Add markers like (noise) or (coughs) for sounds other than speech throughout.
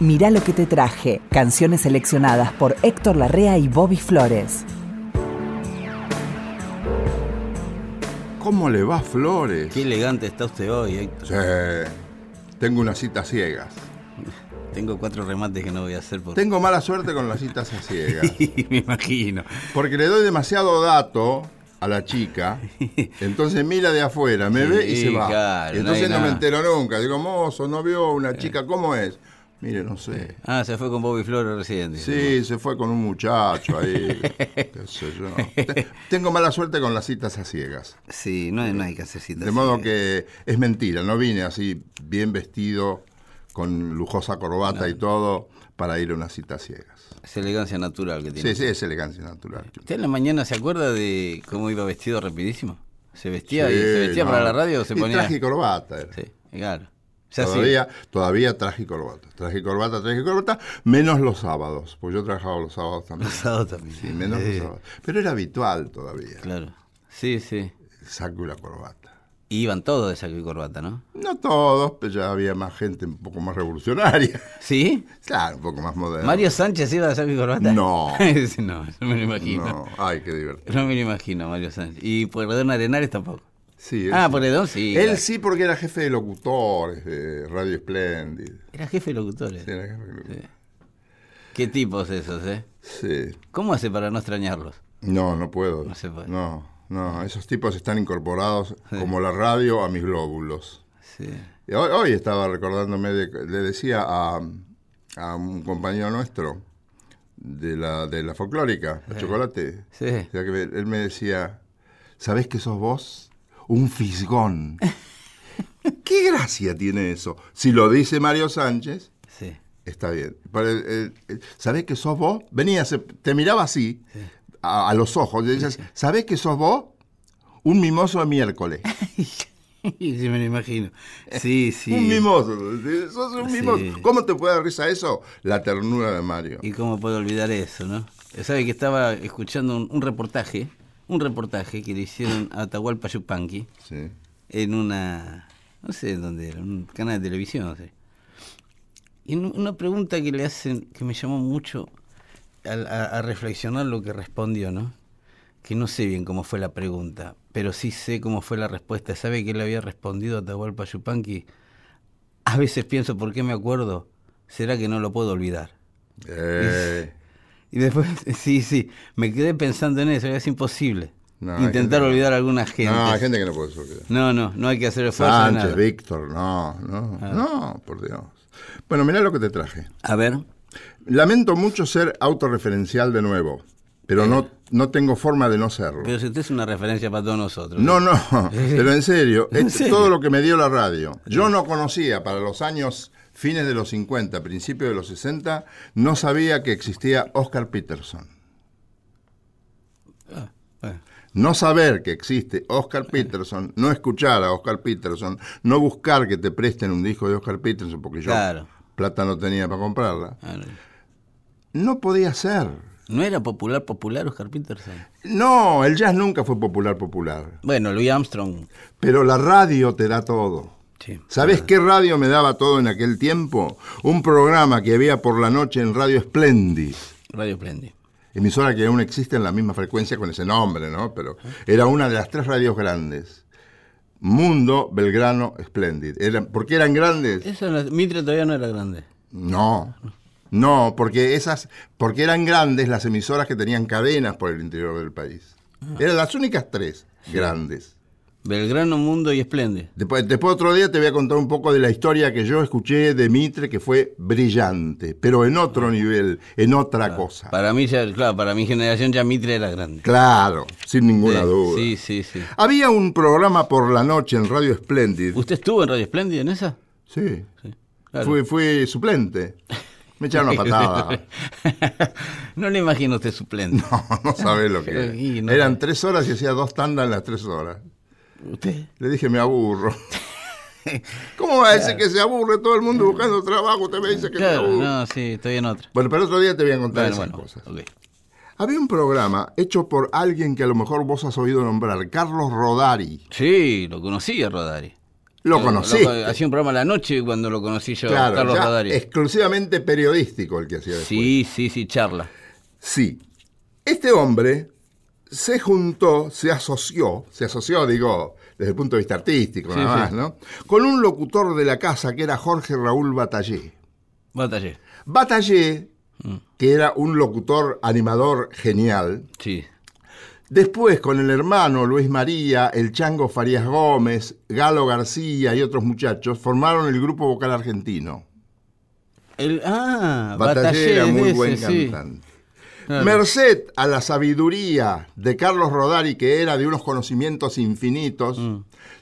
Mirá lo que te traje. Canciones seleccionadas por Héctor Larrea y Bobby Flores. ¿Cómo le va, Flores? Qué elegante está usted hoy, Héctor. Sí. Tengo unas citas ciegas. Tengo cuatro remates que no voy a hacer por... Tengo mala suerte con las citas a ciegas. (laughs) Me imagino. Porque le doy demasiado dato a la chica, (laughs) entonces mira de afuera, me ve y Sí, se va. claro, y entonces no me entero nunca. Digo, mozo, no vio una chica, ¿cómo es? Mire, no sé. (laughs) Ah, se fue con Bobby Flores recién. Sí, se fue con un muchacho ahí, (laughs) qué sé yo. Te- Tengo mala suerte con las citas a ciegas. Sí, no, hay- no hay que hacer citas. De modo que es mentira, no vine así bien vestido, con lujosa corbata y todo, para ir a una cita a ciegas. Es elegancia natural que tiene. Sí, sí, es elegancia natural. ¿Usted en la mañana se acuerda de cómo iba vestido rapidísimo? ¿Se vestía, y se vestía no. para la radio o se Y ponía...? traje y corbata. era. Sí, claro. Sí. Todavía, todavía traje y corbata. Traje y corbata, traje y corbata, menos los sábados, pues yo trabajaba los sábados también. Los sábados también. Sí, menos los sábados. Pero era habitual todavía, Claro. Sí, sí. el saco y la corbata. Y iban todos de saco y corbata, ¿no? No todos, pero ya había más gente un poco más revolucionaria. ¿Sí? Claro, un poco más moderna. ¿Mario Sánchez iba de saco y corbata? No. (laughs) No, no me lo imagino. No, ay, qué divertido. No me lo imagino, Mario Sánchez. Y Pueyrredón Arenales tampoco. Sí, Ah, sí. Pueyrredón sí. Él sí, porque era jefe de locutores de Radio Splendid. Era jefe de locutores. Sí, era jefe de locutores. Sí. Qué tipos esos, ¿eh? Sí. ¿Cómo hace para no extrañarlos? No, no puedo. No se puede. No, no, esos tipos están incorporados como la radio a mis glóbulos. Sí. Y hoy, hoy estaba recordándome, de, le decía a, a un compañero nuestro de la, de la folclórica, la chocolate, Sí. o sea, que él me decía, ¿sabés que sos vos? Un fisgón. ¿Qué gracia tiene eso? Si lo dice Mario Sánchez, Sí. está bien. Eh, eh, ¿Sabés que sos vos? Venía, se- te miraba así, a, a los ojos, y decías, ¿sabés que sos vos? Un mimoso de miércoles. (laughs) sí, me lo imagino. Sí, sí. Un mimoso. ¿sí? Sos un Sí. mimoso. ¿Cómo te puede dar risa eso? La ternura de Mario. ¿Y cómo puedo olvidar eso, no? Sabe que estaba escuchando un, un reportaje, un reportaje que le hicieron a Atahualpa Yupanqui Sí. en una, no sé dónde era, un canal de televisión, no sé. Y una pregunta que le hacen, que me llamó mucho a, a- a reflexionar lo que respondió, ¿no? Que no sé bien cómo fue la pregunta, pero sí sé cómo fue la respuesta. ¿Sabe que le había respondido a Atahualpa Yupanqui? A veces pienso, ¿por qué me acuerdo? ¿Será que no lo puedo olvidar? Eh, Y después, (laughs) sí, sí, me quedé pensando en eso, es imposible. No, Intentar gente- olvidar a alguna gente. no, hay gente que no puede olvidar. No, no, no hay que hacer esfuerzo. Sánchez, nada. Víctor, no, no, no, por Dios. Bueno, mirá lo que te traje. A ver, Lamento mucho ser autorreferencial de nuevo, pero no, no tengo forma de no serlo. pero si usted es una referencia para todos nosotros. No, no, (laughs) pero en serio, ¿En es serio? todo lo que me dio la radio. Yo no conocía para los años fines de los 50, principios de los 60, no sabía que existía Oscar Peterson. Bueno, No saber que existe Oscar Peterson, no escuchar a Oscar Peterson, no buscar que te presten un disco de Oscar Peterson, porque yo Claro. plata no tenía para comprarla, a ver. no podía ser. ¿No era popular, popular Oscar Peterson? No, el jazz nunca fue popular, popular. Bueno, Louis Armstrong. Pero la radio te da todo. Sí. ¿Sabés qué radio me daba todo en aquel tiempo? Un programa que había por la noche en Radio Splendid. Radio Splendid. Emisora que aún existe en la misma frecuencia con ese nombre, ¿no? Pero era una de las tres radios grandes. Mundo, Belgrano, Splendid. Eran, ¿Por qué eran grandes? Eso no- Mitre todavía no era grande. No. No, porque esas, porque eran grandes las emisoras que tenían cadenas por el interior del país. Eran las únicas tres grandes. Belgrano, Mundo y Splendid. Después, después otro día te voy a contar un poco de la historia que yo escuché de Mitre, que fue brillante, pero en otro nivel, en otra cosa. Para mí, ya, claro, para mi generación ya Mitre era grande. Claro, sin ninguna Sí, duda. Sí, sí, sí. Había un programa por la noche en Radio Splendid. ¿Usted estuvo en Radio Splendid en esa? Sí, Sí. claro. fui, fui suplente. (laughs) Me echaron una patada. (laughs) no le imagino usted suplente. (laughs) No, no sabés lo que (laughs) era. No- Eran tres horas y hacía dos tandas en las tres horas. ¿Usted? Le dije, me aburro. ¿Cómo va a decir que se aburre todo el mundo buscando trabajo? Usted me dice que Claro, aburre. no, sí, estoy en otra. Bueno, pero otro día te voy a contar Bueno, esas bueno, cosas. Había un programa hecho por alguien que a lo mejor vos has oído nombrar, Carlos Rodari. Sí, lo conocí a Rodari. Lo conocí. hacía un programa a la noche cuando lo conocí yo, Claro, Carlos ya Rodari. exclusivamente periodístico el que hacía después. Sí, sí, sí, charla. Sí. Este hombre se juntó, se asoció, se asoció, digo, desde el punto de vista artístico, Sí, nada sí. más, ¿no? Con un locutor de la casa que era Jorge Raúl Batallé. Batallé. Batallé, Mm. que era un locutor animador genial, Sí. Después, con el hermano Luis María, el Chango Farías Gómez, Galo García y otros muchachos, formaron el grupo vocal argentino. El, ah, Batallé era es muy ese, buen sí. cantante. Claro. Merced a la sabiduría de Carlos Rodari, que era de unos conocimientos infinitos, Mm.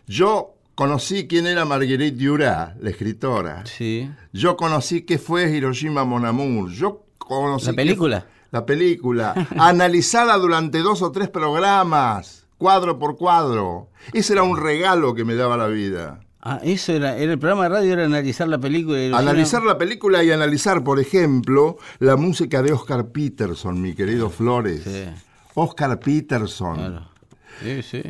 yo conocí quién era Marguerite Duras, la escritora. Sí. Yo conocí qué fue Hiroshima Mon Amour. Yo conocí ¿La película? La película, (laughs) analizada durante dos o tres programas, cuadro por cuadro. Ese era un regalo que me daba la vida. Ah, eso era, era el programa de radio, era analizar la película. y Analizar la película y analizar, por ejemplo, la música de Oscar Peterson, mi querido Flores. Sí. Oscar Peterson. Claro. Sí, sí.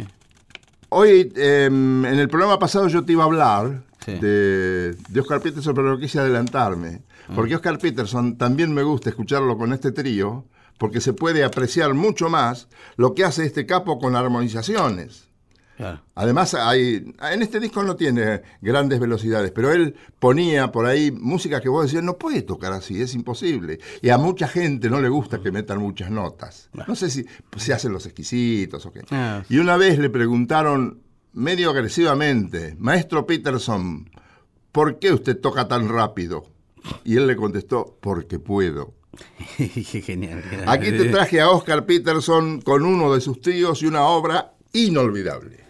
Hoy, eh, en el programa pasado yo te iba a hablar Sí. de, de Oscar Peterson, pero no quise adelantarme. Porque Oscar Peterson también me gusta escucharlo con este trío, porque se puede apreciar mucho más lo que hace este capo con armonizaciones. Claro. Además, hay, en este disco no tiene grandes velocidades, pero él ponía por ahí música que vos decías, no puede tocar así, es imposible. Y a mucha gente no le gusta que metan muchas notas. No sé si se hacen los exquisitos o qué. Ah. Y una vez le preguntaron, medio agresivamente, Maestro Peterson, ¿por qué usted toca tan rápido? Y él le contestó, porque puedo. (laughs) Genial. Aquí te traje a Oscar Peterson con uno de sus tíos y una obra inolvidable.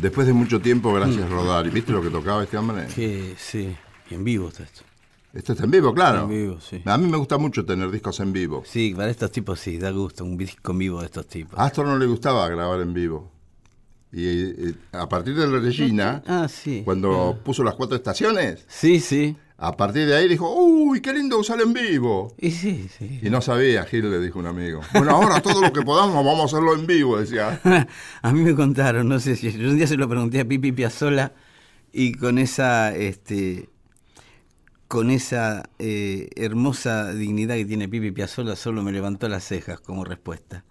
Después de mucho tiempo, gracias Rodari. ¿Viste lo que tocaba este hombre? Que sí, y en vivo está esto. Esto está en vivo, claro. En vivo, sí. A mí me gusta mucho tener discos en vivo. Sí, para estos tipos sí, da gusto, un disco en vivo de estos tipos. A Astor no le gustaba grabar en vivo. Y eh, a partir de la Regina, Ah, sí. cuando puso las cuatro estaciones, Sí, sí. A partir de ahí dijo, uy, qué lindo usar en vivo. Y sí, sí. Y no sabía, Gil le dijo un amigo. Bueno, ahora todo lo que podamos vamos a hacerlo en vivo, decía. (laughs) a mí me contaron, no sé si yo un día se lo pregunté a Pipi Piazzola y con esa este con esa eh, hermosa dignidad que tiene Pipi Piazzola solo me levantó las cejas como respuesta.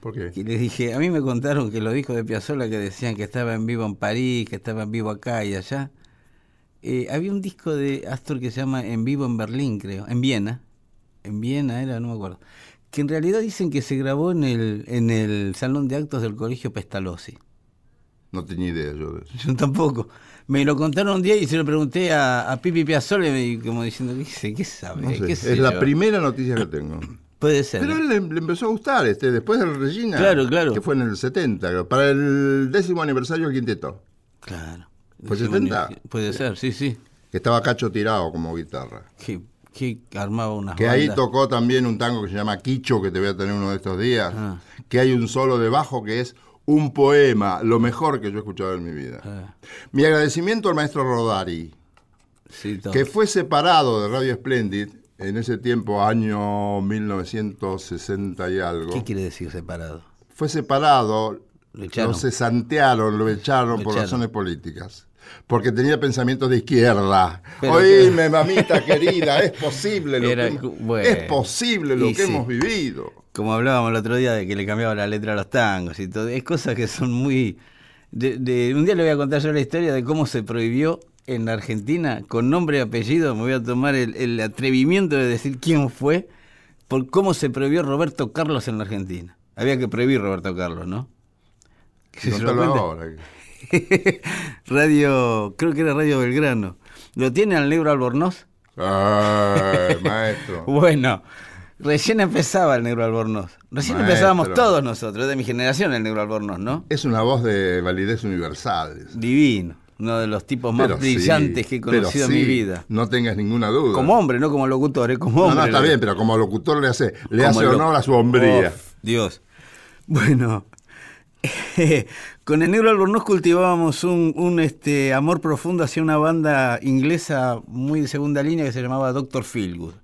¿Por qué? Y les dije, a mí me contaron que los discos de Piazzolla que decían que estaba en vivo en París, que estaba en vivo acá y allá. Eh, había un disco de Astor que se llama En vivo en Berlín, creo, en Viena. En Viena era, no me acuerdo. Que en realidad dicen que se grabó en el, en el salón de actos del colegio Pestalozzi. No tenía idea yo de eso. (laughs) Yo tampoco. Me lo contaron un día y se lo pregunté a, a Pipi y me- como diciendo, ¿qué, sé, qué sabe? No sé, ¿Qué Es sé la yo?". primera noticia que tengo. (coughs) Puede ser. Pero a él le, le empezó a gustar, este, después del Regina. Claro, claro. Que fue en el 70, creo, para el décimo aniversario del quinteto. Claro. ¿Fue Sí, 70? Puede ser, sí, sí. Que estaba Cacho tirado como guitarra. Que, que armaba unas Que ahí tocó también un tango que se llama Quicho, que te voy a tener uno de estos días. Ah. Que hay un solo de bajo que es un poema, lo mejor que yo he escuchado en mi vida. Ah, Mi agradecimiento al maestro Rodari, sí, que fue separado de Radio Splendid en ese tiempo, año 1960 y algo. ¿Qué quiere decir separado? Fue separado, Lo cesantearon, lo echaron Lo por echaron. razones políticas. Porque tenía pensamientos de izquierda. Pero Oíme, mamita (laughs) querida, es posible lo Era que, bueno. es posible lo que sí. hemos vivido. Como hablábamos el otro día de que le cambiaba la letra a los tangos y todo. Es cosas que son muy... de- de- un día le voy a contar yo la historia de cómo se prohibió en la Argentina, con nombre y apellido, me voy a tomar el, el atrevimiento de decir quién fue, por cómo se prohibió Roberto Carlos en la Argentina. Había que prohibir Roberto Carlos, ¿no? Se lo ahora. (laughs) radio, creo que era Radio Belgrano. ¿Lo tiene al negro Albornoz? Ay, (laughs) maestro. Bueno, recién empezaba el negro Albornoz. Recién Maestro. empezábamos todos nosotros, de mi generación el negro Albornoz, ¿no? Es una voz de validez universal. Divino, uno de los tipos más Pero brillantes sí, que he conocido sí, en mi vida. No tengas ninguna duda. Como hombre, no como locutor, ¿eh? como No, hombre. no, está le- bien, pero como locutor le hace, le como hace honor a su hombría. Dios. Bueno, (laughs) con el negro Albornoz cultivábamos un, un, este, amor profundo hacia una banda inglesa muy de segunda línea que se llamaba Doctor Feelgood.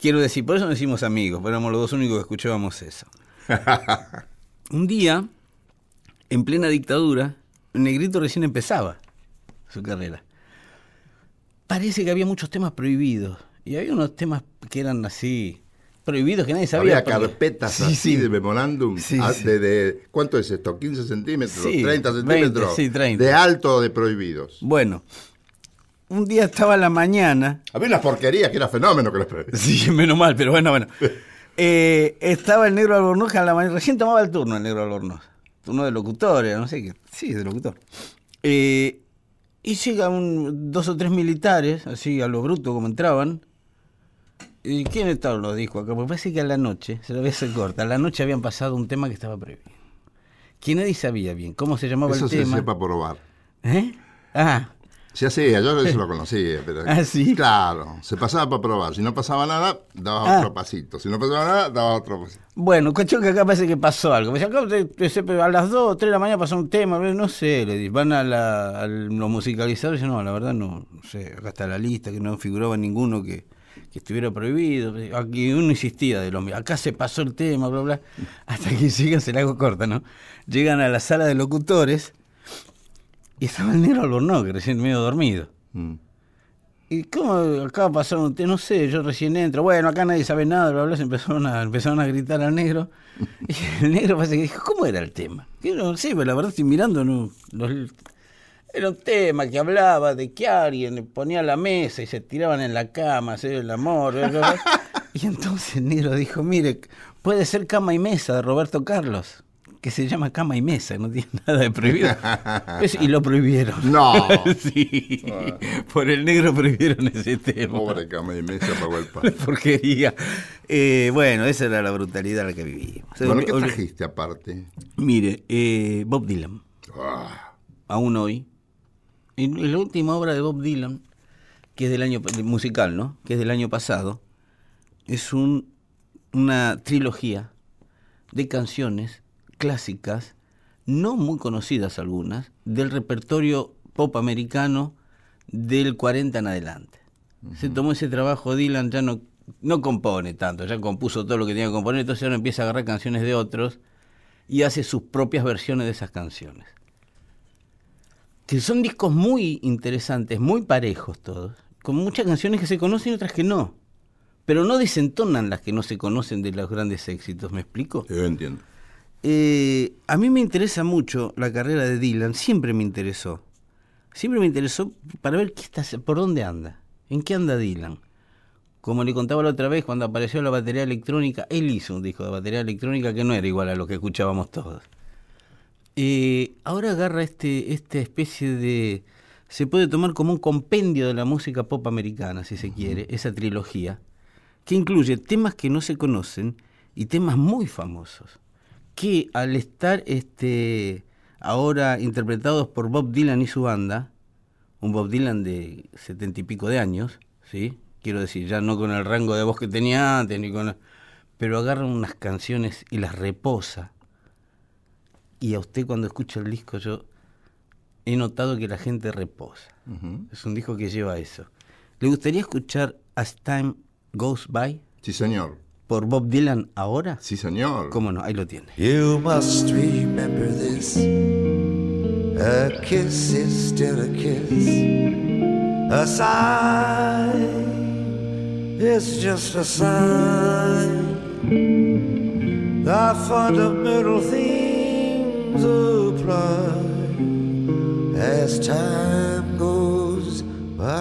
Quiero decir, por eso nos hicimos amigos, pero éramos los dos únicos que escuchábamos eso. (laughs) Un día, en plena dictadura, el negrito recién empezaba su carrera. Parece que había muchos temas prohibidos. Y había unos temas que eran así, prohibidos, que nadie sabía. Había porque- carpetas Sí, así sí. de memorándum. Sí, ah, de, de- ¿Cuánto es esto? ¿15 centímetros? Sí, ¿30 20, centímetros? sí, 30. De alto de prohibidos. Bueno, un día estaba a la mañana. Había unas porquerías que era fenómeno que prohibían. (laughs) Sí, menos mal, pero bueno, bueno. Eh, estaba el negro Albornoz a la mañana. Recién tomaba el turno el negro Albornoz. Turno de locutor, no sé qué. Sí, de locutor. Eh, y llegan dos o tres militares, así a lo bruto como entraban. ¿Y quién estaban los dijo acá? Porque parece que a la noche, se lo voy a hacer corta, a la noche habían pasado un tema que estaba prohibido. Que nadie sabía bien cómo se llamaba Eso el se tema. sepa probar. ¿Eh? Ah, Se hacía, yo eso lo (laughs) conocía, pero. ¿Ah, sí? Claro, se pasaba para probar. Si no pasaba nada, daba Ah. otro pasito. Si no pasaba nada, daba otro pasito. Bueno, cuestión que acá parece que pasó algo. Se- a las 2 o 3 de la mañana pasó un tema, no sé, le van a, la, a los musicalizadores y no, la verdad no, no sé, acá está la lista, que no figuraba ninguno que, que estuviera prohibido. Aquí uno insistía de lo mismo, acá se pasó el tema, bla, bla, hasta que (laughs) llegan, se la hago corta, ¿no? Llegan a la sala de locutores y estaba el negro Albornoz, recién medio dormido. Mm. ¿Y cómo acaba de pasar un tema? No sé, yo recién entro. Bueno, acá nadie sabe nada, bla, bla. Se empezaron a, empezaron a gritar al negro. (laughs) Y el negro parece que dijo, ¿cómo era el tema? Que no sé, pero la verdad estoy mirando. No, los- era un tema que hablaba de que alguien ponía la mesa y se tiraban en la cama, hacer el amor. (laughs) Y entonces el negro dijo, mire, puede ser cama y mesa de Roberto Carlos, que se llama cama y mesa, no tiene nada de prohibido. (laughs) Y lo prohibieron. No. (laughs) sí, por el negro prohibieron ese tema. Pobre cama y mesa pagó el pan. Porquería. Eh, bueno, esa era la brutalidad en la que vivimos. Bueno, ¿qué trajiste aparte? Mire, eh, Bob Dylan. Ah, aún hoy. Y la última obra de Bob Dylan, que es del año musical, ¿no? Que es del año pasado, es un, una trilogía de canciones clásicas, no muy conocidas algunas, del repertorio pop americano del 40 en adelante. Se tomó ese trabajo, Dylan ya no, no compone tanto, ya compuso todo lo que tenía que componer, entonces ahora empieza a agarrar canciones de otros y hace sus propias versiones de esas canciones. Que son discos muy interesantes, muy parejos todos, con muchas canciones que se conocen y otras que no. Pero no desentonan las que no se conocen de los grandes éxitos, ¿me explico? Yo entiendo. Eh, a mí me interesa mucho la carrera de Dylan, siempre me interesó. Siempre me interesó para ver qué está, por dónde anda, en qué anda Dylan. Como le contaba la otra vez, cuando apareció la batería electrónica, él hizo un disco de batería electrónica que no era igual a lo que escuchábamos todos. Eh, ahora agarra este, esta especie de... Se puede tomar como un compendio de la música pop americana, si se quiere, esa trilogía, que incluye temas que no se conocen y temas muy famosos, que al estar este, ahora interpretados por Bob Dylan y su banda, un Bob Dylan de setenta y pico de años, ¿sí? quiero decir, ya no con el rango de voz que tenía antes, ni con... Pero agarra unas canciones y las reposa. Y a usted cuando escucha el disco yo he notado que la gente reposa. Es un disco que lleva eso. ¿Le gustaría escuchar As Time Goes By? Sí, señor. ¿Por Bob Dylan ahora? Sí, señor. ¿Cómo no? Ahí lo tiene. You must remember this. A kiss is still a kiss. A sigh is just a sign. The fundamental things apply as time goes by.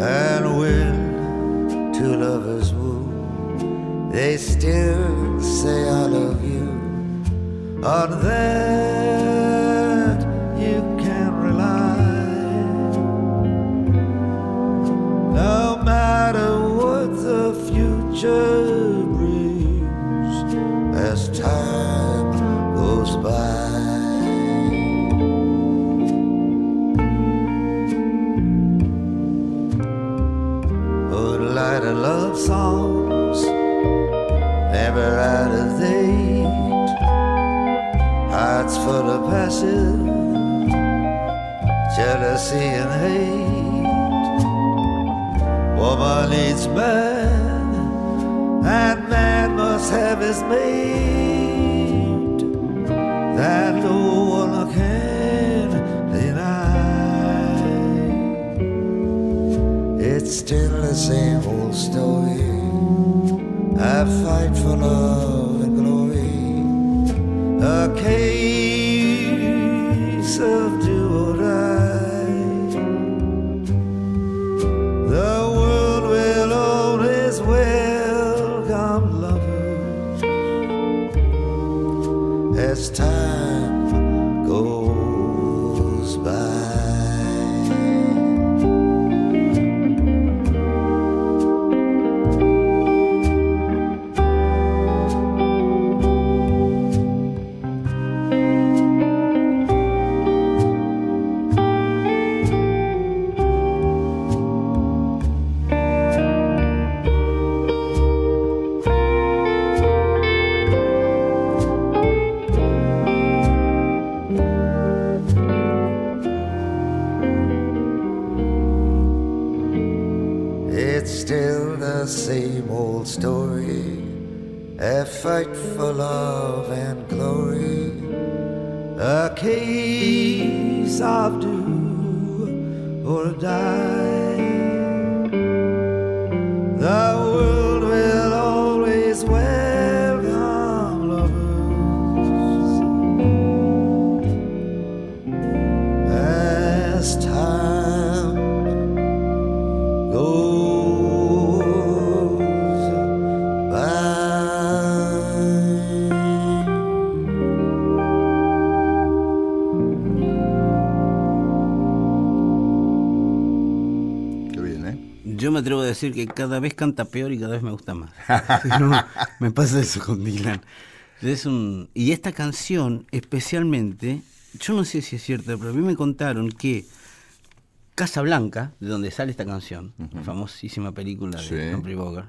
And when two lovers woo, they still say I love you. On that songs. Never out of date. Hearts full of passion jealousy and hate. Woman needs man and man must have his mate. That no it's still the same old story. I fight for love and glory. A case Yo me atrevo a decir que cada vez canta peor y cada vez me gusta más. (laughs) (laughs) No, me pasa eso con Dylan. Es un, y esta canción, especialmente, yo no sé si es cierto, pero a mí me contaron que Casa Blanca, de donde sale esta canción, la famosísima película de Sí. Humphrey Bogart,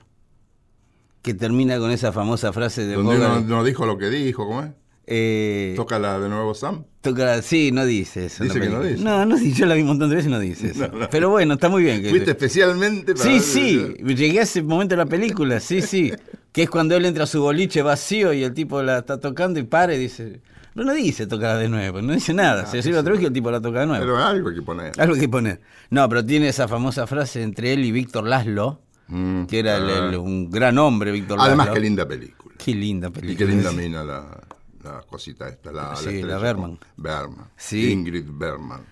que termina con esa famosa frase de Donde no, no dijo lo que dijo, ¿cómo es? Eh, Toca la de nuevo Sam. toca- sí, no dice eso. Dice que no dice. No, no dice, yo la vi un montón de veces y no dice eso. (laughs) Pero bueno, está muy bien. que- Fuiste especialmente para Sí, sí, llegué a ese momento de la película, sí, sí. Que es cuando él entra a su boliche vacío y el tipo la está tocando y para y dice. No, no dice tocarla de nuevo, no dice nada. Se sirve otra vez que el tipo la toca de nuevo. Pero algo que poner. Algo que poner. No, pero tiene esa famosa frase entre él y Víctor Laszlo, Mm, que era el- ah. el- un gran hombre, Víctor Además, Laszlo. qué linda película. Qué linda película. Y qué linda mina la, la cosita esta, la. Sí. Ingrid Bergman.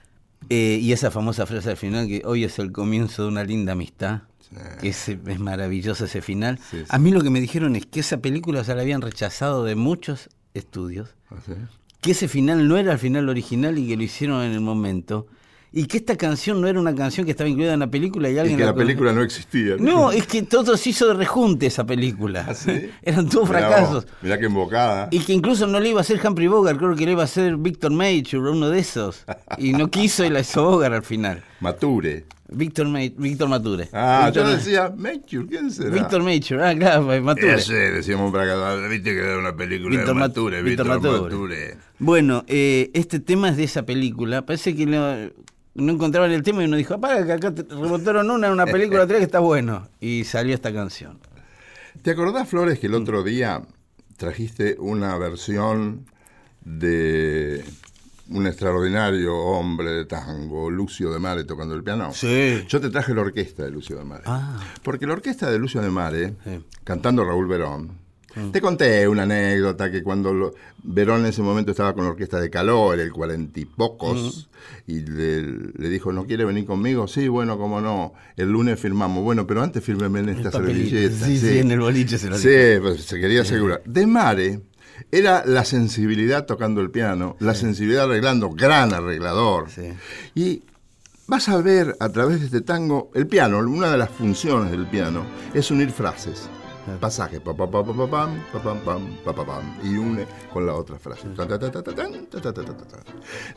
Eh, y esa famosa frase al final, que hoy es el comienzo de una linda amistad. Sí. Que es, es maravilloso ese final. Sí. A mí lo que me dijeron es que esa película se la habían rechazado de muchos estudios, ¿Ah, que ese final no era el final original y que lo hicieron en el momento, y que esta canción no era una canción que estaba incluida en la película y Y alguien que la película no existía. No, es que todo se hizo de rejunte esa película. ¿Ah, sí? (laughs) Eran todos Mirá fracasos. vos, Mirá qué embocada. Y que incluso no le iba a hacer Humphrey Bogart, creo que le iba a hacer Victor Mature, uno de esos. Y no quiso y la hizo Bogart al final. Mature. Víctor, Ma- Víctor Mature. Ah, Víctor, yo decía, Mature, ¿quién será? Víctor Mature, ah, claro, Mature. Ese, decíamos para acá, viste que era una película Víctor Mature, Víctor Mature. Mature. Bueno, eh, este tema es de esa película. Parece que no, no encontraban el tema y uno dijo, apaga que acá te rebotaron una en una película otra que está bueno. Y salió esta canción. ¿Te acordás, Flores, que el otro día trajiste una versión de un extraordinario hombre de tango, Lucio de Mare, tocando el piano? Sí. Yo te traje la orquesta de Lucio de Mare. Ah. Porque la orquesta de Lucio de Mare, Sí. Cantando Raúl Verón, te conté una anécdota que cuando lo- Verón en ese momento estaba con la orquesta de Calor, el cuarenta y pocos, Mm. y le, le dijo, ¿no quiere venir conmigo? Sí, bueno, cómo no. El lunes firmamos. Bueno, pero antes fírmeme en esta servilleta. Sí, sí, en el boliche se lo Sí, pues, se quería asegurar. De Mare era la sensibilidad tocando el piano, la sensibilidad arreglando, gran arreglador. Sí. Y vas a ver a través de este tango, el piano, una de las funciones del piano es unir frases. Pasaje, pa, pa, pa, pa, pa, pam, pa, pam, pam, pa, pa, pam, y une con la otra frase.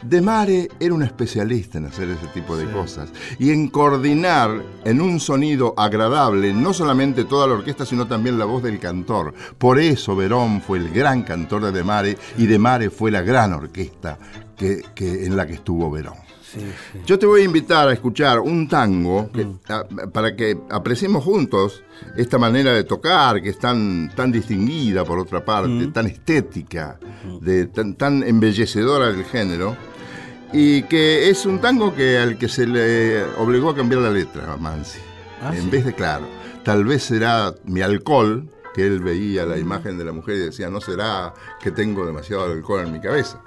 De Mare era un especialista en hacer ese tipo de cosas y en coordinar en un sonido agradable no solamente toda la orquesta, sino también la voz del cantor. Por eso Verón fue el gran cantor de De Mare y De Mare fue la gran orquesta que, que- en la que estuvo Verón. Sí, sí. Yo te voy a invitar a escuchar un tango que- a- para que apreciemos juntos esta manera de tocar que es tan, tan distinguida por otra parte, tan estética, de, tan, tan embellecedora del género, y que es un tango que al que se le obligó a cambiar la letra a Mansi. Ah, en sí. vez de claro, tal vez será mi alcohol, que él veía la imagen de la mujer y decía, no será que tengo demasiado alcohol en mi cabeza.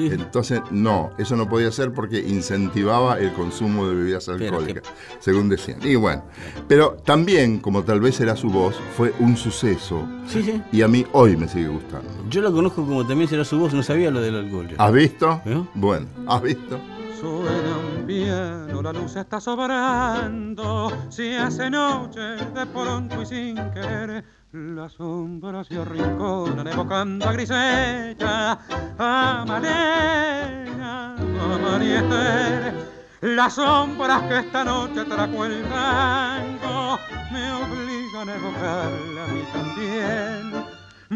Sí. Entonces, no, eso no podía ser porque incentivaba el consumo de bebidas alcohólicas, según decían. Y bueno, pero también, como tal vez era su voz, fue un suceso. Sí, sí. Y a mí hoy me sigue gustando. Yo lo conozco como también será su voz, no sabía lo del alcohol. yo. ¿Has visto? ¿Eh? Bueno, ¿has visto? Suena un piano, la luz está sobrando, se hace noche de pronto y sin querer. Las sombras se arrinconan evocando a Grisella, a Malena, a. Las sombras que esta noche trajo el tango me obligan a evocarla a mí también.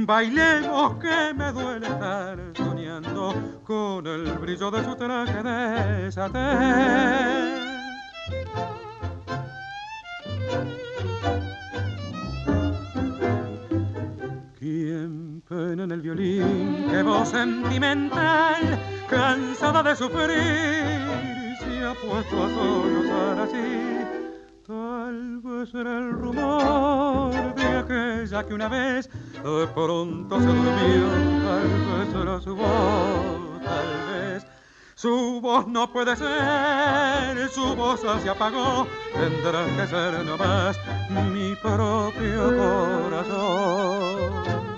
Bailemos que me duele estar soñando con el brillo de su traje de satén. ¿Quién pena en el violín? ¡Qué voz sentimental! Cansada de sufrir, se ha puesto a sollozar así. Tal vez será el rumor de aquella que una vez de pronto se durmió. Tal vez será su voz, tal vez. Su voz no puede ser, su voz se apagó. Tendrá que ser nomás mi propio corazón.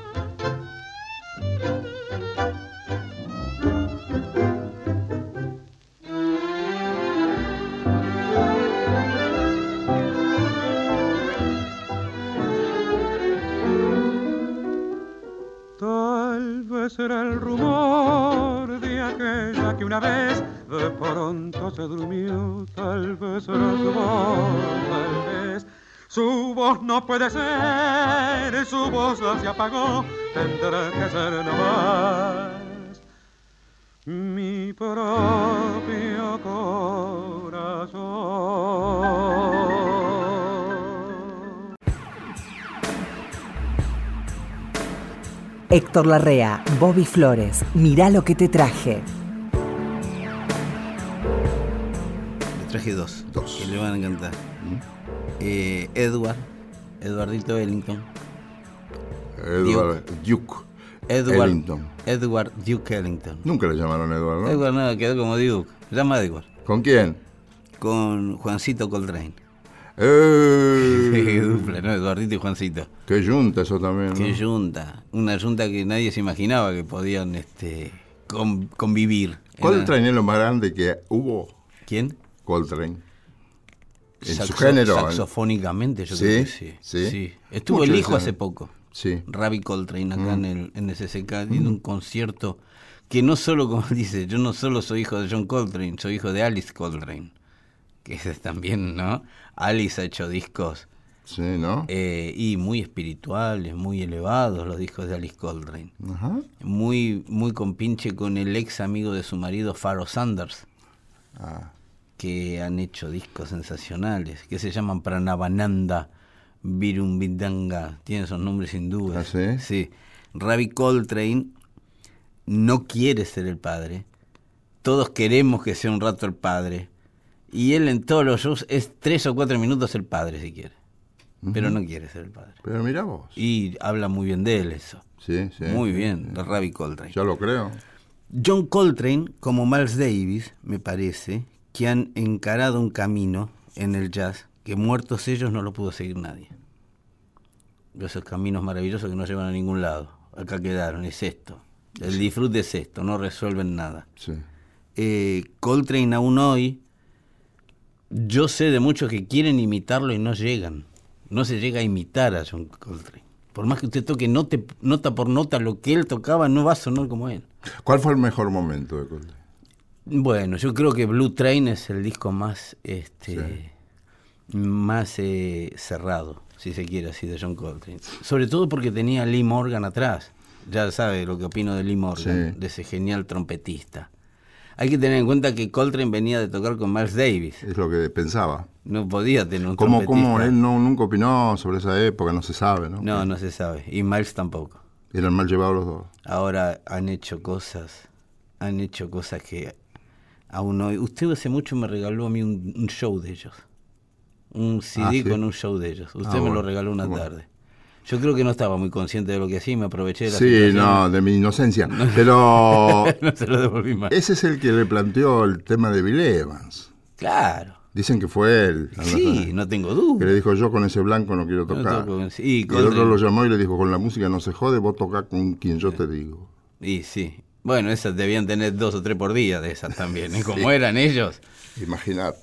Tal vez era el rumor de aquella que una vez eh, de pronto se durmió, tal vez era su voz, tal vez su voz no puede ser, su voz ya se apagó, tendrá que ser nomás mi propio corazón. Héctor Larrea, Bobby Flores, mirá lo que te traje. Le traje dos. Dos. Que le van a encantar. Eh, Edward, Eduardito Ellington. Edward Duke. Edward, Ellington. Edward Duke Ellington. Nunca le llamaron Edward, ¿no? Edward nada, quedó como Duke. Llama Edward. ¿Con quién? Con Juancito Coltrane. ¡Eh! (laughs) dupla, ¿no? Eduardito y Juancito. Qué yunta eso también, ¿no? Qué yunta. Una yunta que nadie se imaginaba que podían este, con- convivir. Coltrane es lo más grande que hubo. ¿Quién? Coltrane. En su género. ¿eh? Saxofónicamente, yo ¿Sí? creo que sí. ¿Sí? Estuvo Mucho el hijo hace poco. Sí. Ravi Coltrane acá Mm. en el en SSK, tiene un concierto que no solo, como (laughs) dice, yo no solo soy hijo de John Coltrane, soy hijo de Alice Coltrane, que es (laughs) también, ¿no? Alice ha hecho discos Sí, ¿no? eh, y muy espirituales, muy elevados los discos de Alice Coltrane. Ajá. Muy, muy compinche con el ex amigo de su marido, Pharoah Sanders, Ah, que han hecho discos sensacionales, que se llaman Pranavananda, Virumbidanga, tienen esos nombres hindúes. ¿Ah, sí? Sí. Ravi Coltrane no quiere ser el padre. Todos queremos que sea un rato el padre. Y él en todos los shows es tres o cuatro minutos el padre si quiere. Pero no quiere ser el padre. pero mira vos. Y habla muy bien de él eso. Sí, sí. muy bien, de Ravi Coltrane. Ya lo creo. John Coltrane, como Miles Davis, me parece, que han encarado un camino en el jazz que muertos ellos no lo pudo seguir nadie. Esos caminos maravillosos que no llevan a ningún lado. Acá quedaron, es esto. El disfrute es esto, no resuelven nada. Sí. Eh, Coltrane aún hoy, yo sé de muchos que quieren imitarlo y no llegan. No se llega a imitar a John Coltrane. Por más que usted toque nota, nota por nota lo que él tocaba, no va a sonar como él. ¿Cuál fue el mejor momento de Coltrane? Bueno, yo creo que Blue Train es el disco más, este, más eh, cerrado, si se quiere así, de John Coltrane. Sobre todo porque tenía Lee Morgan atrás. Ya sabe lo que opino de Lee Morgan, Sí. de ese genial trompetista. Hay que tener en cuenta que Coltrane venía de tocar con Miles Davis. Es lo que pensaba. No podía tener un ¿Cómo, trompetista. cómo él no, nunca opinó sobre esa época? No se sabe, ¿no? No, no se sabe. Y Miles tampoco. Eran mal llevados los dos. Ahora han hecho cosas, han hecho cosas que aún hoy. Usted hace mucho me regaló a mí un, un show de ellos. Un CD Ah, ¿sí? con un show de ellos. Usted Ah, me lo regaló una bueno. tarde. Yo creo que no estaba muy consciente de lo que hacía y me aproveché de la Sí, situación. no, de mi inocencia. (laughs) Pero (laughs) no se lo devolví más. ese es el que le planteó el tema de Bill Evans. Claro. Dicen que fue él. Sí, no tengo Que duda. le dijo yo con ese blanco no quiero tocar. sí, y el otro lo llamó y le dijo con la música no se jode, vos tocás con quien yo te digo. Y sí. Bueno, esas debían tener dos o tres por día de esas también. ¿eh? Como eran ellos. Imagínate.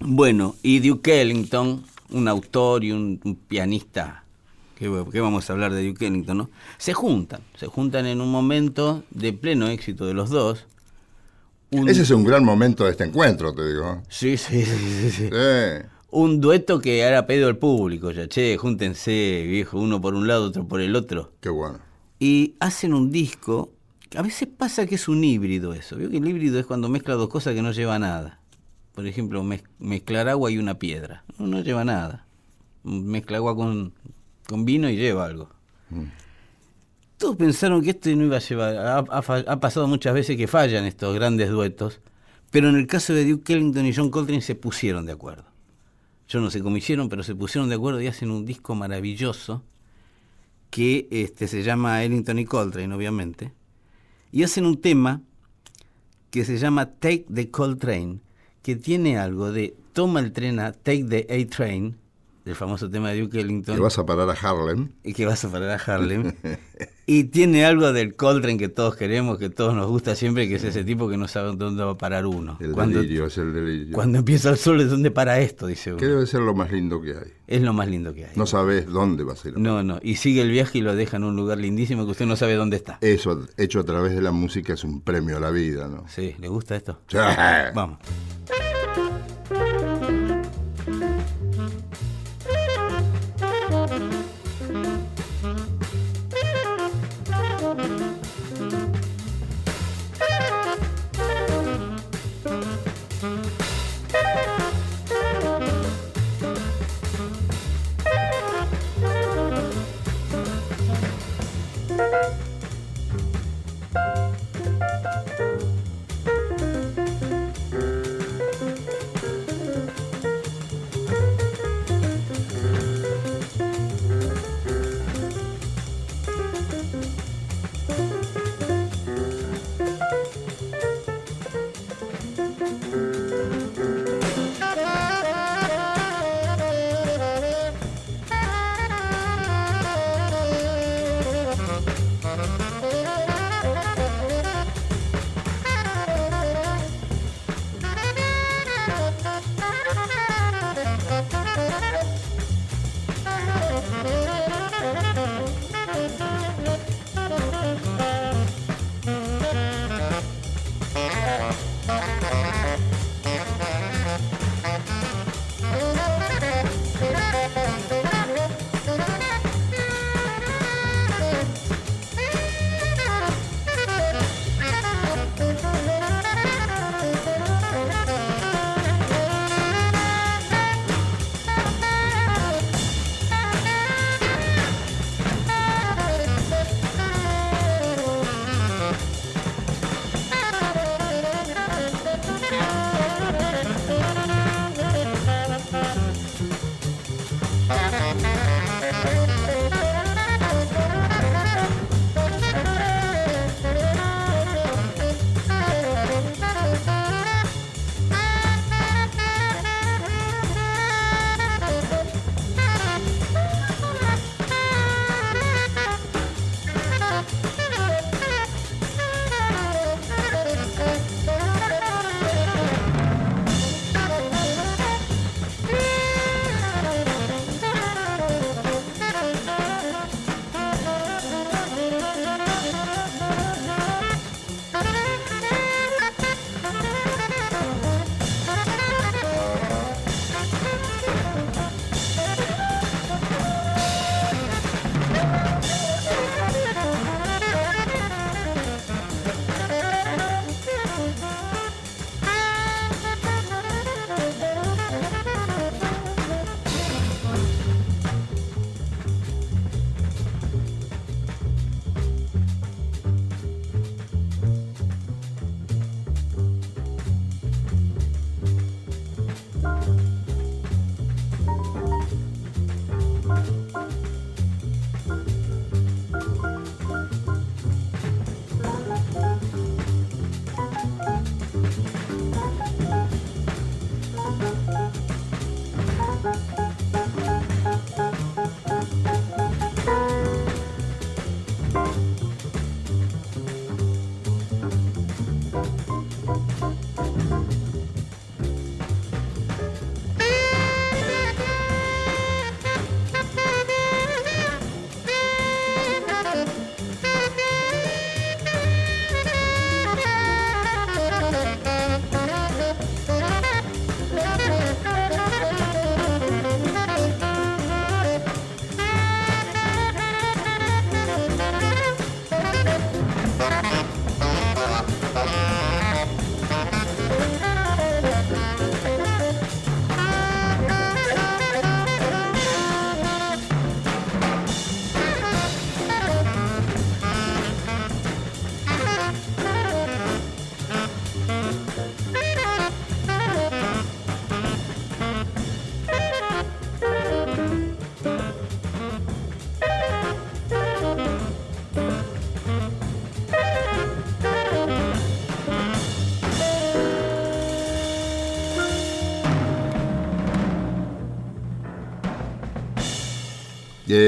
Bueno, y Duke Ellington, un autor y un, un pianista, ¿qué, qué vamos a hablar de Duke Ellington, no? Se juntan, se juntan en un momento de pleno éxito de los dos. Un- Ese es un gran momento de este encuentro, te digo. Sí, sí, sí, sí, sí. Sí. Un dueto que era pedido al público, ya, che, júntense, viejo, uno por un lado, otro por el otro. Qué bueno. Y hacen un disco, que a veces pasa que es un híbrido eso. Veo que el híbrido es cuando mezcla dos cosas que no lleva nada. Por ejemplo, mez- mezclar agua y una piedra. No, no lleva nada. Mezcla agua con, con vino y lleva algo. Todos pensaron que esto no iba a llevar. Ha, ha fa- ha pasado muchas veces que fallan estos grandes duetos. Pero en el caso de Duke Ellington y John Coltrane se pusieron de acuerdo. Yo no sé cómo hicieron, pero se pusieron de acuerdo y hacen un disco maravilloso que este, se llama Ellington y Coltrane, obviamente, y hacen un tema que se llama Take the Coltrane, que tiene algo de toma el tren a Take the A-Train del famoso tema de Duke Ellington. Que vas a parar a Harlem. Y que vas a parar a Harlem. (laughs) y tiene algo del Coltrane que todos queremos, que todos nos gusta siempre, que es ese tipo que no sabe dónde va a parar uno. El cuando, delirio, es el delirio. Cuando empieza el sol es donde para esto, dice uno. Que debe ser lo más lindo que hay. Es lo más lindo que hay. No sabes dónde vas a ir. No, no. Y sigue el viaje y lo deja en un lugar lindísimo que usted no sabe dónde está. Eso, hecho a través de la música, es un premio a la vida, ¿no? Sí, ¿le gusta esto? Vamos.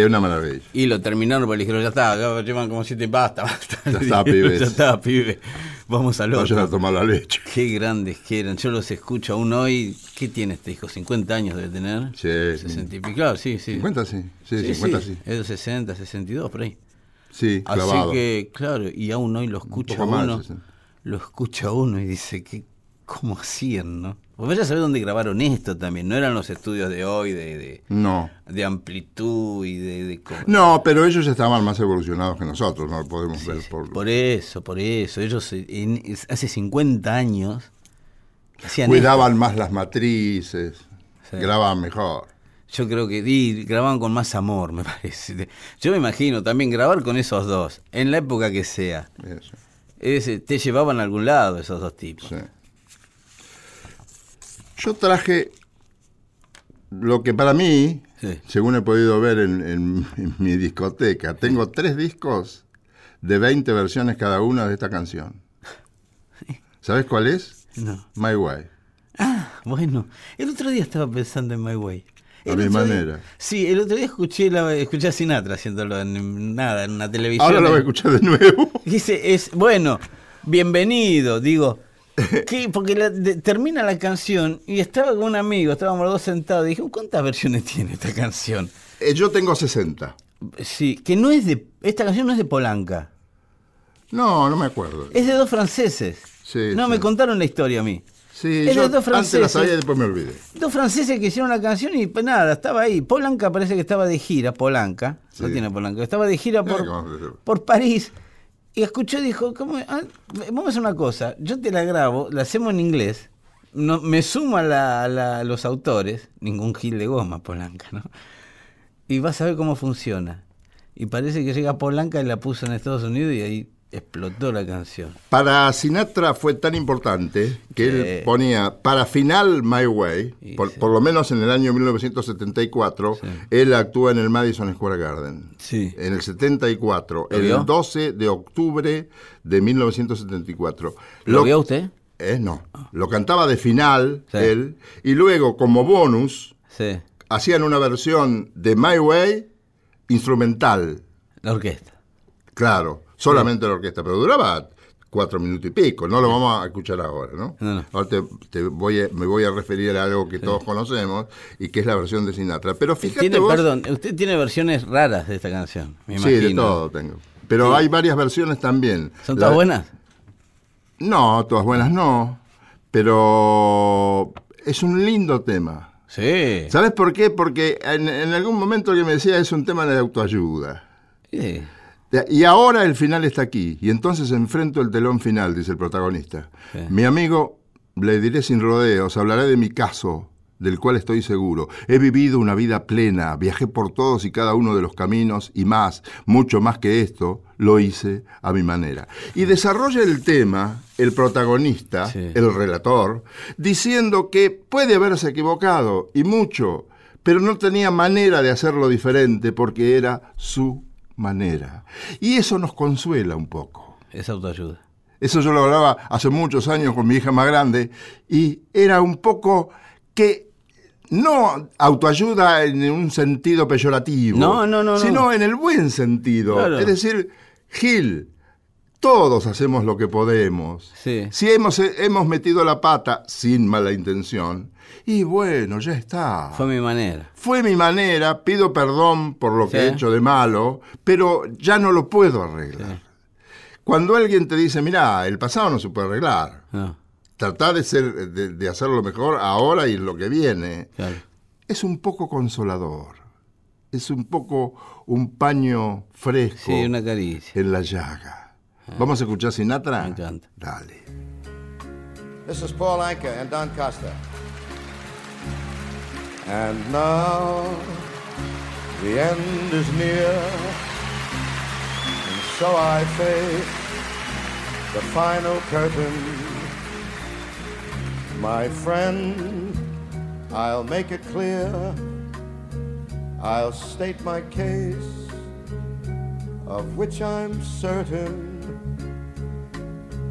Es una maravilla. Y lo terminaron porque le dijeron, ya está, ya llevan como siete, basta, (laughs) basta. Ya está, pibes. (laughs) Ya está, pibe. Vamos al Vayan otro. a tomar la leche. Qué grandes que eran. Yo los escucho aún hoy. ¿Qué tiene este hijo? ¿50 años debe tener? Sí. 60 y pico. Claro, sí, sí. 50 sí. Sí, 50 sí. Es de 60, 62, por ahí. Sí, clavado. Así que, claro, y aún hoy lo escucha más, uno. 60. Lo escucha uno y dice, que ¿cómo hacían, no? Vos vaya a saber dónde grabaron esto también. No eran los estudios de hoy de, de, No. de amplitud y de... de No, pero ellos estaban más evolucionados que nosotros, no lo podemos Sí, ver por... Por eso, por eso. Ellos en- hace 50 años hacían Cuidaban más las matrices, Sí. grababan mejor. Yo creo que y grababan con más amor, me (laughs) parece. Yo me imagino también grabar con esos dos, en la época que sea. Eso, Es, te llevaban a algún lado esos dos tipos. sí. Yo traje lo que para mí, Sí. según he podido ver en, en- en mi discoteca, tengo tres discos de 20 versiones cada una de esta canción. ¿Sabes cuál es? No. My Way. Ah, bueno. El otro día estaba pensando en My Way. A mi día- manera. sí, el otro día escuché, la, escuché a Sinatra haciéndolo en nada, en una televisión. Ahora lo voy a escuchar de nuevo. Dice, es, bueno, bienvenido, digo. (laughs) ¿qué? Porque la- de- termina la canción y estaba con un amigo, estábamos los dos sentados. y Dije, ¿cuántas versiones (laughs) tiene esta canción? Eh, yo tengo 60. Sí, que no es de. Esta canción no es de Polanca, No, no me acuerdo. es de dos franceses. Sí, no, sí. me contaron la historia a mí. Sí, es de dos antes la franceses. sabía y después me olvidé. Dos franceses que hicieron la canción y pues nada, estaba ahí. Polanca parece que estaba de gira, Polanca, no tiene Polanca, estaba de gira por, por París. Y escuchó y dijo. Ah, vamos a hacer una cosa, yo te la grabo, la hacemos en inglés, no, me sumo a, la- los autores, ningún gil de goma, Polanca, ¿no? Y vas a ver cómo funciona. Y parece que llega Polanca y la puso en Estados Unidos y ahí explotó la canción. Para Sinatra fue tan importante que Sí. él ponía para final My Way, Sí, por, sí. por lo menos en el año 1974, Sí. él actúa en el Madison Square Garden. Sí. En el 74, ¿Lo vio? el 12 de octubre de 1974. ¿Lo vio usted? Eh, no. Lo cantaba de final él, y luego como bonus hacían una versión de My Way instrumental. la orquesta. Claro, solamente la orquesta, pero duraba cuatro minutos y pico, no lo vamos a escuchar ahora, ¿no? No, no. Ahora te, te voy a- me voy a referir a algo que todos conocemos y que es la versión de Sinatra. Pero fíjate Tiene, vos, perdón, usted tiene versiones raras de esta canción, me sí, imagino. de todo tengo. Pero hay varias versiones también. ¿Son La- todas buenas? No, todas buenas no, pero es un lindo tema. Sí. ¿Sabes por qué? Porque en, en algún momento alguien me decía es un tema de autoayuda. Sí. Y ahora el final está aquí, y entonces enfrento el telón final, dice el protagonista. Sí. Mi amigo, le diré sin rodeos, hablaré de mi caso, del cual estoy seguro. He vivido una vida plena, viajé por todos y cada uno de los caminos, y más, mucho más que esto, lo hice a mi manera. Y desarrolla el tema, el protagonista, Sí. el relator, diciendo que puede haberse equivocado, y mucho, pero no tenía manera de hacerlo diferente porque era su manera. Y eso nos consuela un poco. Es autoayuda. Eso yo lo hablaba hace muchos años con mi hija más grande y era un poco que no autoayuda en un sentido peyorativo, No, no, no, no. sino en el buen sentido. Claro. Es decir, Gil, todos hacemos lo que podemos. Sí. Si hemos, hemos metido la pata sin mala intención, y bueno, ya está. Fue mi manera. Fue mi manera, pido perdón por lo que he hecho de malo, pero ya no lo puedo arreglar. Cuando alguien te dice, mira, el pasado no se puede arreglar, No, tratar de, ser, de, de hacerlo mejor ahora y lo que viene, claro. es un poco consolador. Es un poco un paño fresco Sí, una caricia. en la llaga. ¿Vamos a escuchar Sinatra? Me encanta. Dale. This is Paul Anka and Don Costa. And now the end is near, and so I face the final curtain. My friend, I'll make it clear. I'll state my case, of which I'm certain.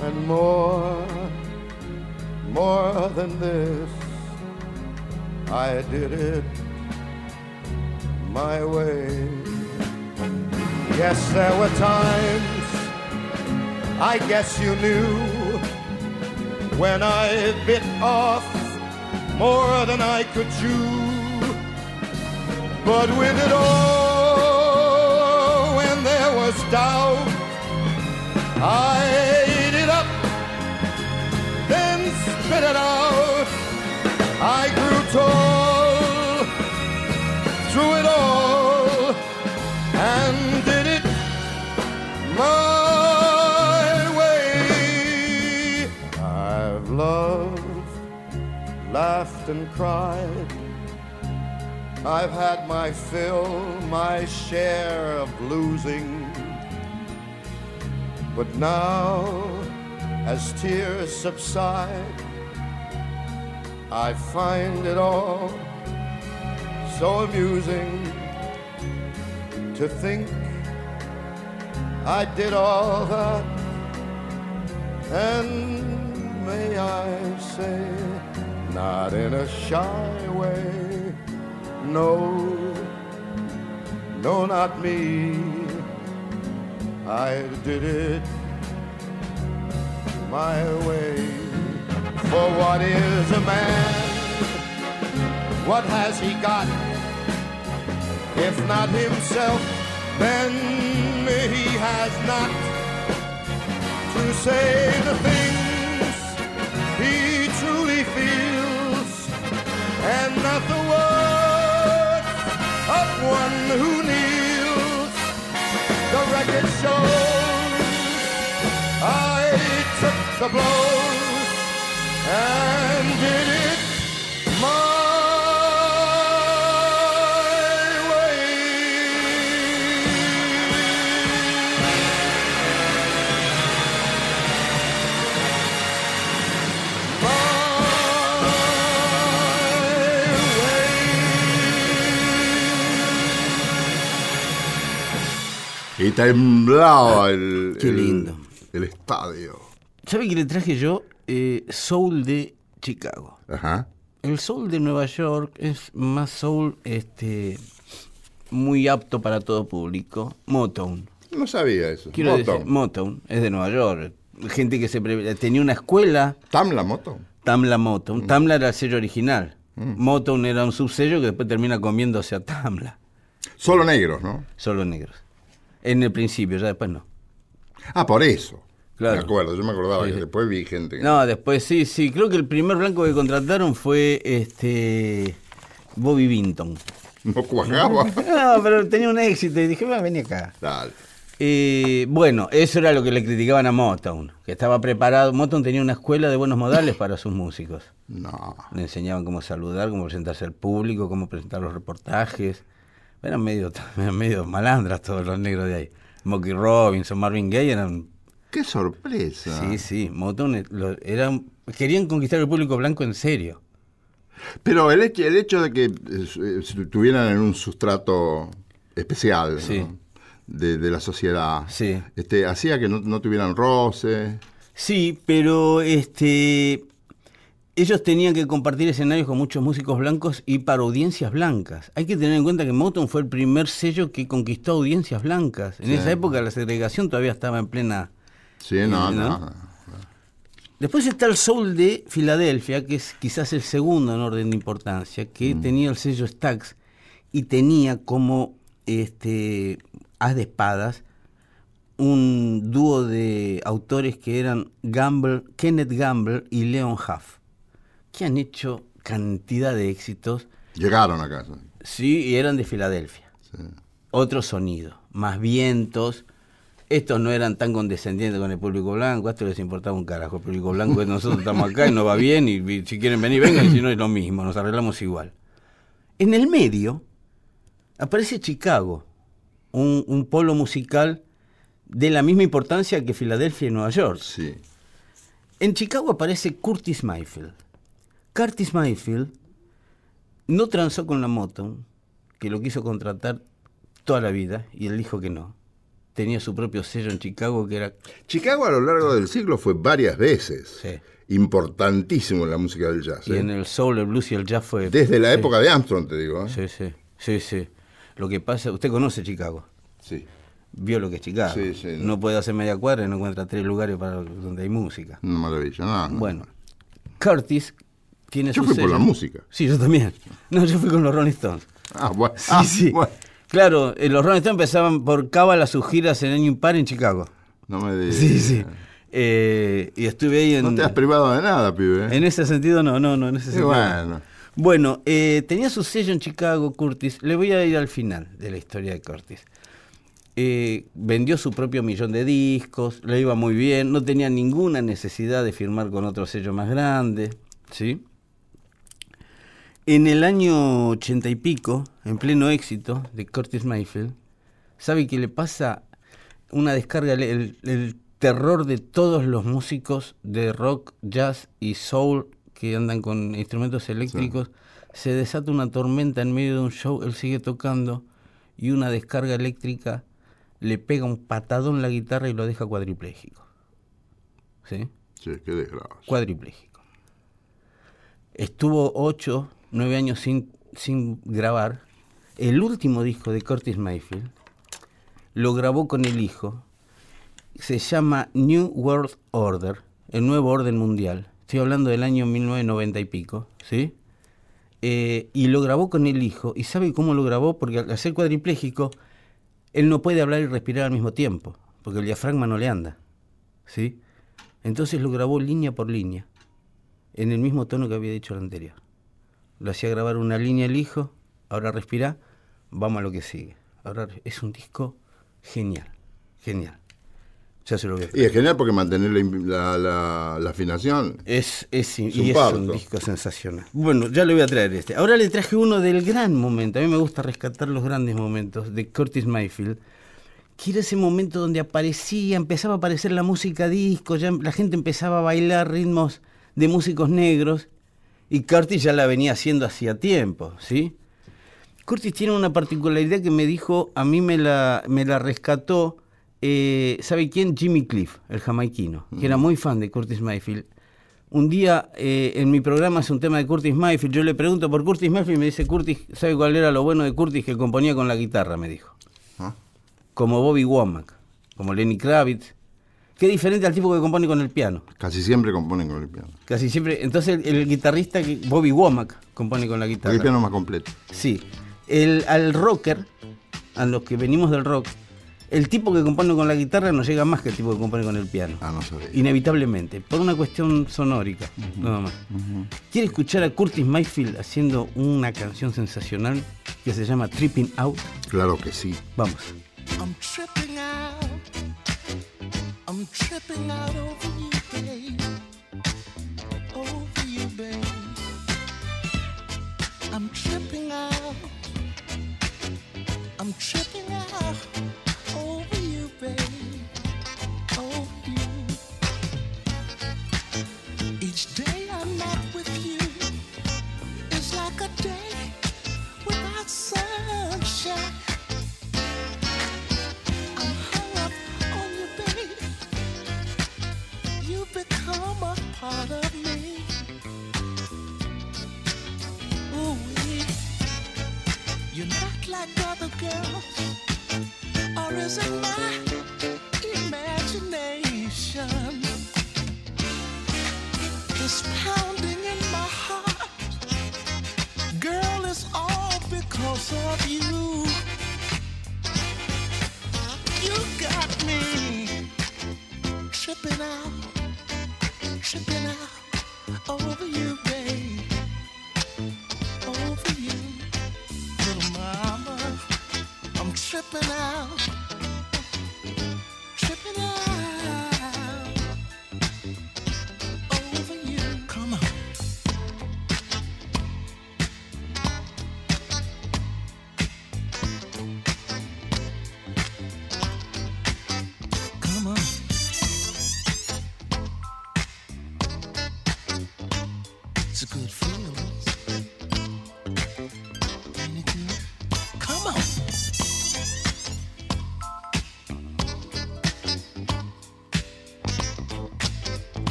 and more, more than this, I did it my way. Yes, there were times, I guess you knew, when I bit off more than I could chew. But with it all, when there was doubt, I spit it out. I grew tall through it all and did it my way. I've loved, laughed, and cried. I've had my fill, my share of losing. But now, as tears subside, I find it all so amusing to think I did all that. And may I say, not in a shy way, no, no, not me. I did it my way. For what is a man? What has he got? If not himself, then he has not to say the things he truly feels and not the words of one who kneels. The record shows I took the blows and did it my way. Y temblaba el, Qué el- lindo. el estadio. ¿Sabe que le traje yo? Soul de Chicago. Ajá. El soul de Nueva York es más soul este, muy apto para todo público. Motown. No sabía eso. Quiero Motown. decir, Motown es de Nueva York. Gente que se tenía una escuela, Tamla Motown. Tamla Motown. Tamla era el sello original. Motown era un subsello que después termina comiéndose a Tamla. Solo negros, ¿no? Solo negros. En el principio, ya después no. Ah, por eso. Claro. Me acuerdo, yo me acordaba Sí, que después vi gente. que- No, después sí, sí. Creo que el primer blanco que contrataron fue este Bobby Vinton. No cuajaba. (laughs) No, pero tenía un éxito y dije, vení acá. Dale. Eh, bueno, eso era lo que le criticaban a Motown, que estaba preparado. Motown tenía una escuela de buenos modales para sus músicos. No. Le enseñaban cómo saludar, cómo presentarse al público, cómo presentar los reportajes. Eran medio, (laughs) eran medio malandras todos los negros de ahí. Smokey Robinson, Marvin Gaye eran... Qué sorpresa. Sí, sí, Motown lo- eran, querían conquistar el público blanco en serio. Pero el hecho, el hecho de que eh, estuvieran en un sustrato especial de, de la sociedad, Sí. este, hacía que no, no tuvieran roce. Sí, pero este ellos tenían que compartir escenarios con muchos músicos blancos y para audiencias blancas. Hay que tener en cuenta que Motown fue el primer sello que conquistó audiencias blancas. En Sí. esa época la segregación todavía estaba en plena... Sí, no, no. ¿no? Después está el Soul de Filadelfia, que es quizás el segundo en orden de importancia, que tenía el sello Stax y tenía como este as de espadas un dúo de autores que eran Gamble, Kenneth Gamble y Leon Huff, que han hecho cantidad de éxitos. Llegaron a casa. Sí, y eran de Filadelfia. Sí. Otro sonido, más vientos. Estos no eran tan condescendientes con el público blanco, a esto les importaba un carajo. El público blanco, nosotros estamos acá y nos va bien, y, y si quieren venir, vengan, y si no es lo mismo, nos arreglamos igual. En el medio aparece Chicago, un, un polo musical de la misma importancia que Filadelfia y Nueva York. Sí. En Chicago aparece Curtis Mayfield. Curtis Mayfield no transó con la Motown, que lo quiso contratar toda la vida, y él dijo que no. Tenía su propio sello en Chicago que era... Chicago a lo largo del siglo fue varias veces Sí. importantísimo en la música del jazz. Y ¿eh? en el soul, el blues y el jazz fue... Desde la sí, época de Armstrong, te digo. ¿eh? Sí, sí, sí, sí. Lo que pasa, usted conoce Chicago, Sí. vio lo que es Chicago. Sí, sí. No puede hacer media cuadra y no encuentra tres lugares para donde hay música. Una maravilla. No, no. Bueno, Curtis tiene Yo su fui por la música. Sí, yo también. No, yo fui con los Rolling Stones. Ah, bueno. Sí, Ah, sí. bueno. Claro, eh, los Rolling Stones empezaban por cábala sus giras en año impar en Chicago. No me digas. Sí, sí. Eh, y estuve ahí en... No te has privado de nada, pibe. ¿eh? En ese sentido, no, no, no, en ese Y sentido. bueno. Bueno, eh, tenía su sello en Chicago, Curtis. Le voy a ir al final de la historia de Curtis. Eh, vendió su propio millón de discos, le iba muy bien, no tenía ninguna necesidad de firmar con otro sello más grande, ¿sí? En el año ochenta y pico, en pleno éxito de Curtis Mayfield, ¿sabe qué le pasa? Una descarga, el, el- terror de todos los músicos de rock, jazz y soul que andan con instrumentos eléctricos, se desata una tormenta en medio de un show, él sigue tocando y una descarga eléctrica le pega un patadón la guitarra y lo deja cuadripléjico. ¿Sí? Sí, qué desgracia. cuadripléjico. Estuvo ocho, nueve años sin, sin grabar. El último disco de Curtis Mayfield lo grabó con el hijo. Se llama New World Order, el nuevo orden mundial. Estoy hablando del año 1990 y pico, ¿sí? Eh, y lo grabó con el hijo. ¿Y sabe cómo lo grabó? Porque al ser cuadripléjico, él no puede hablar y respirar al mismo tiempo, porque el diafragma no le anda, ¿sí? Entonces lo grabó línea por línea, en el mismo tono que había dicho el anterior. Lo hacía grabar una línea el hijo, ahora respira, vamos a lo que sigue. Ahora es un disco genial, genial. Ya se lo voy a Y es genial porque mantener la, la- la- la afinación. Es, es, Es y un es un disco sensacional. Bueno, ya le voy a traer este. Ahora le traje uno del gran momento. A mí me gusta rescatar los grandes momentos de Curtis Mayfield. Que era ese momento donde aparecía, empezaba a aparecer la música disco, ya la gente empezaba a bailar ritmos de músicos negros. Y Curtis ya la venía haciendo hacía tiempo, ¿sí? Curtis tiene una particularidad que me dijo, a mí me la, me la rescató, eh, ¿sabe quién? Jimmy Cliff, el jamaiquino, que era muy fan de Curtis Mayfield. Un día eh, en mi programa es un tema de Curtis Mayfield, yo le pregunto por Curtis Mayfield y me dice, Curtis, ¿sabe cuál era lo bueno de Curtis? Que componía con la guitarra, me dijo. ¿Ah? Como Bobby Womack, como Lenny Kravitz. Qué diferente al tipo que compone con el piano. Casi siempre componen con el piano. Casi siempre, entonces el, el guitarrista, Bobby Womack, compone con la guitarra. el piano es más completo. Sí. El, al rocker, a los que venimos del rock, el tipo que compone con la guitarra no llega más que el tipo que compone con el piano. Ah, no sabía. Inevitablemente, por una cuestión sonórica, nada más. ¿Quiere escuchar a Curtis Mayfield haciendo una canción sensacional que se llama Tripping Out? Claro que sí. Vamos. I'm tripping out. I'm tripping out over you, babe. Over you, babe. I'm tripping out. I'm tripping out girls, or is it my